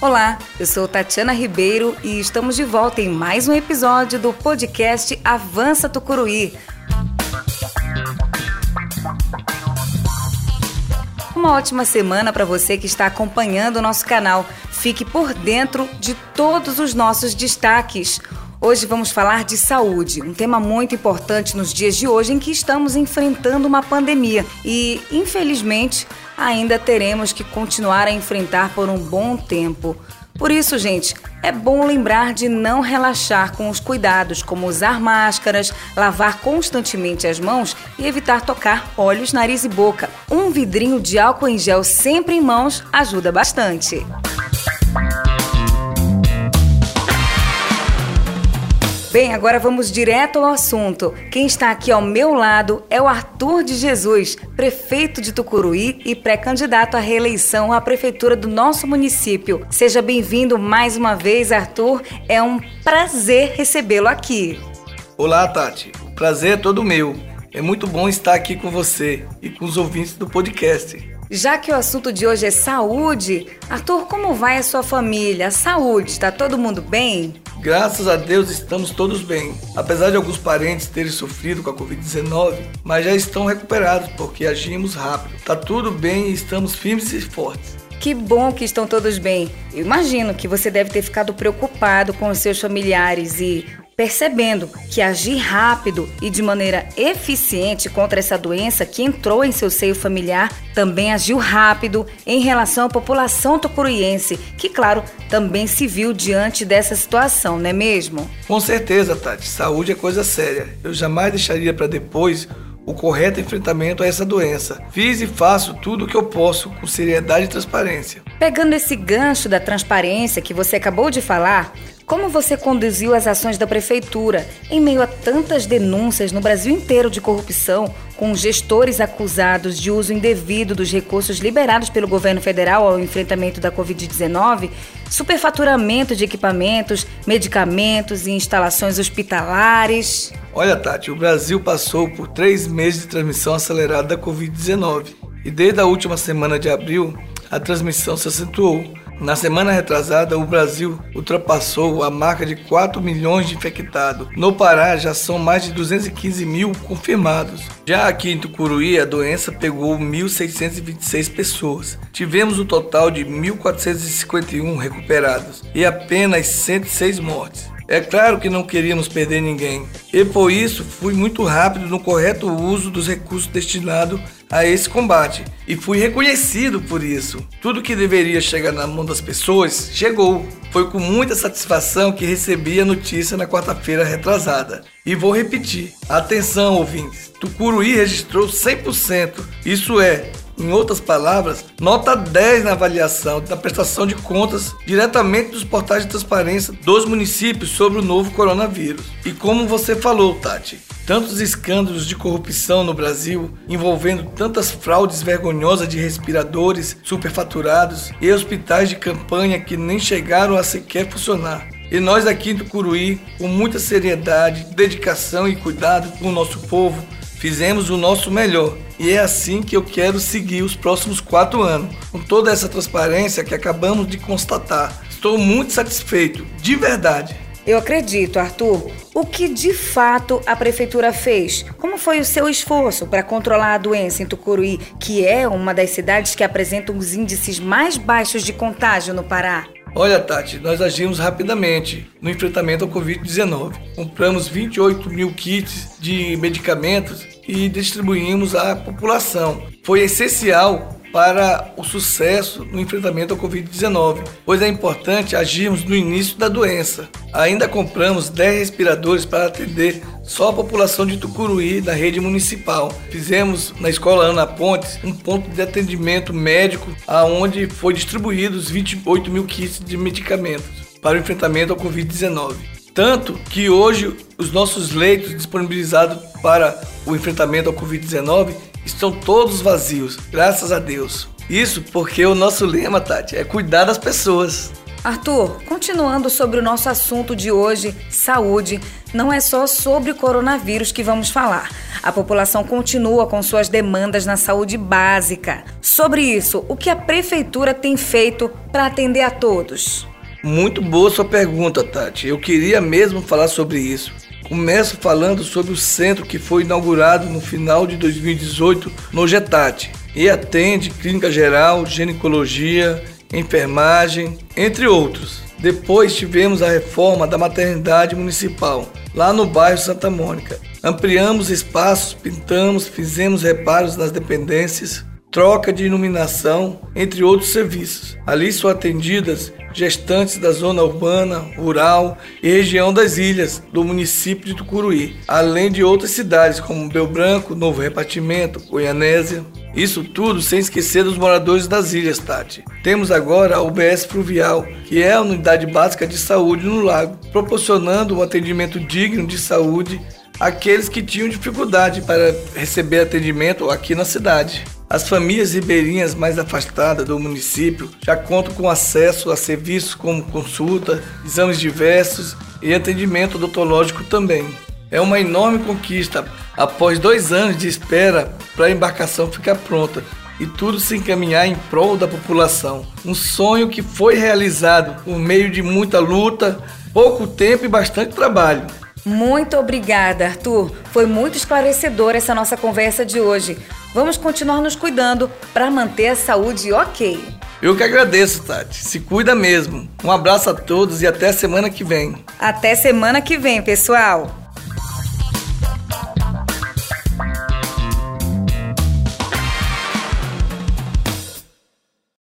Olá, eu sou Tatiana Ribeiro e estamos de volta em mais um episódio do podcast Avança Tucuruí. Uma ótima semana para você que está acompanhando o nosso canal. Fique por dentro de todos os nossos destaques. Hoje vamos falar de saúde, um tema muito importante nos dias de hoje em que estamos enfrentando uma pandemia e, infelizmente, ainda teremos que continuar a enfrentar por um bom tempo. Por isso, gente, é bom lembrar de não relaxar com os cuidados, como usar máscaras, lavar constantemente as mãos e evitar tocar olhos, nariz e boca. Um vidrinho de álcool em gel sempre em mãos ajuda bastante. Bem, agora vamos direto ao assunto. Quem está aqui ao meu lado é o Arthur de Jesus, prefeito de Tucuruí e pré-candidato à reeleição à prefeitura do nosso município. Seja bem-vindo mais uma vez, Arthur. É um prazer recebê-lo aqui. Olá, Tati. O prazer é todo meu. É muito bom estar aqui com você e com os ouvintes do podcast. Já que o assunto de hoje é saúde, Arthur, como vai a sua família? A saúde, está todo mundo bem? Graças a Deus estamos todos bem. Apesar de alguns parentes terem sofrido com a Covid-19, mas já estão recuperados porque agimos rápido. Tá tudo bem e estamos firmes e fortes. Que bom que estão todos bem. Eu imagino que você deve ter ficado preocupado com os seus familiares e percebendo que agir rápido e de maneira eficiente contra essa doença que entrou em seu seio familiar também agiu rápido em relação à população tucuruiense, que, claro, também se viu diante dessa situação, não é mesmo? Com certeza, Tati. Saúde é coisa séria. Eu jamais deixaria para depois o correto enfrentamento a essa doença. Fiz e faço tudo o que eu posso com seriedade e transparência. Pegando esse gancho da transparência que você acabou de falar, como você conduziu as ações da prefeitura em meio a tantas denúncias no Brasil inteiro de corrupção, com gestores acusados de uso indevido dos recursos liberados pelo governo federal ao enfrentamento da Covid-19, superfaturamento de equipamentos, medicamentos e instalações hospitalares? Olha, Tati, o Brasil passou por três meses de transmissão acelerada da Covid-19 e desde a última semana de abril a transmissão se acentuou na semana retrasada, o Brasil ultrapassou a marca de 4 milhões de infectados. No Pará, já são mais de 215 mil confirmados. Já aqui em Tucuruí, a doença pegou 1.626 pessoas. Tivemos um total de 1.451 recuperados e apenas 106 mortes. É claro que não queríamos perder ninguém, e por isso fui muito rápido no correto uso dos recursos destinados a esse combate e fui reconhecido por isso. Tudo que deveria chegar na mão das pessoas chegou. Foi com muita satisfação que recebi a notícia na quarta-feira retrasada. E vou repetir: atenção, ouvintes! Tucuruí registrou 100%, isso é, em outras palavras, nota 10 na avaliação da prestação de contas diretamente dos portais de transparência dos municípios sobre o novo coronavírus. E como você falou, Tati, tantos escândalos de corrupção no Brasil envolvendo tantas fraudes vergonhosas de respiradores superfaturados e hospitais de campanha que nem chegaram a sequer funcionar. E nós aqui do Curuí, com muita seriedade, dedicação e cuidado com o nosso povo, Fizemos o nosso melhor e é assim que eu quero seguir os próximos quatro anos, com toda essa transparência que acabamos de constatar. Estou muito satisfeito, de verdade. Eu acredito, Arthur. O que de fato a prefeitura fez? Como foi o seu esforço para controlar a doença em Tucuruí, que é uma das cidades que apresentam os índices mais baixos de contágio no Pará? Olha, Tati, nós agimos rapidamente no enfrentamento ao Covid-19. Compramos 28 mil kits de medicamentos e distribuímos à população. Foi essencial para o sucesso no enfrentamento ao Covid-19, pois é importante agirmos no início da doença. Ainda compramos 10 respiradores para atender só a população de Tucuruí da rede municipal. Fizemos na escola Ana Pontes um ponto de atendimento médico aonde foi distribuídos 28 mil kits de medicamentos para o enfrentamento ao Covid-19. Tanto que hoje os nossos leitos disponibilizados para o enfrentamento ao Covid-19 estão todos vazios, graças a Deus. Isso porque o nosso lema, Tati, é cuidar das pessoas. Arthur, continuando sobre o nosso assunto de hoje, saúde, não é só sobre coronavírus que vamos falar. a população continua com suas demandas na saúde básica. Sobre isso, o que a prefeitura tem feito para atender a todos? Muito boa sua pergunta, Tati. Eu queria mesmo falar sobre isso. Começo falando sobre o centro que foi inaugurado no final de 2018 no Getati e atende clínica geral, ginecologia, enfermagem, entre outros. Depois tivemos a reforma da maternidade municipal, lá no bairro Santa Mônica. Ampliamos espaços, pintamos, fizemos reparos nas dependências, troca de iluminação, entre outros serviços. Ali são atendidas gestantes da zona urbana, rural e região das ilhas do município de Tucuruí, além de outras cidades como Bel Branco, Novo Repartimento, Goianésia. Isso tudo sem esquecer dos moradores das ilhas, Tati. Temos agora a UBS Fluvial, que é a unidade básica de saúde no lago, proporcionando um atendimento digno de saúde àqueles que tinham dificuldade para receber atendimento aqui na cidade. As famílias ribeirinhas mais afastadas do município já contam com acesso a serviços como consulta, exames diversos e atendimento odontológico também. É uma enorme conquista após dois anos de espera para a embarcação ficar pronta e tudo se encaminhar em prol da população. Um sonho que foi realizado por meio de muita luta, pouco tempo e bastante trabalho. Muito obrigada, Arthur. Foi muito esclarecedora essa nossa conversa de hoje. Vamos continuar nos cuidando para manter a saúde ok. Eu que agradeço, Tati. Se cuida mesmo. Um abraço a todos e até semana que vem. Até semana que vem, pessoal.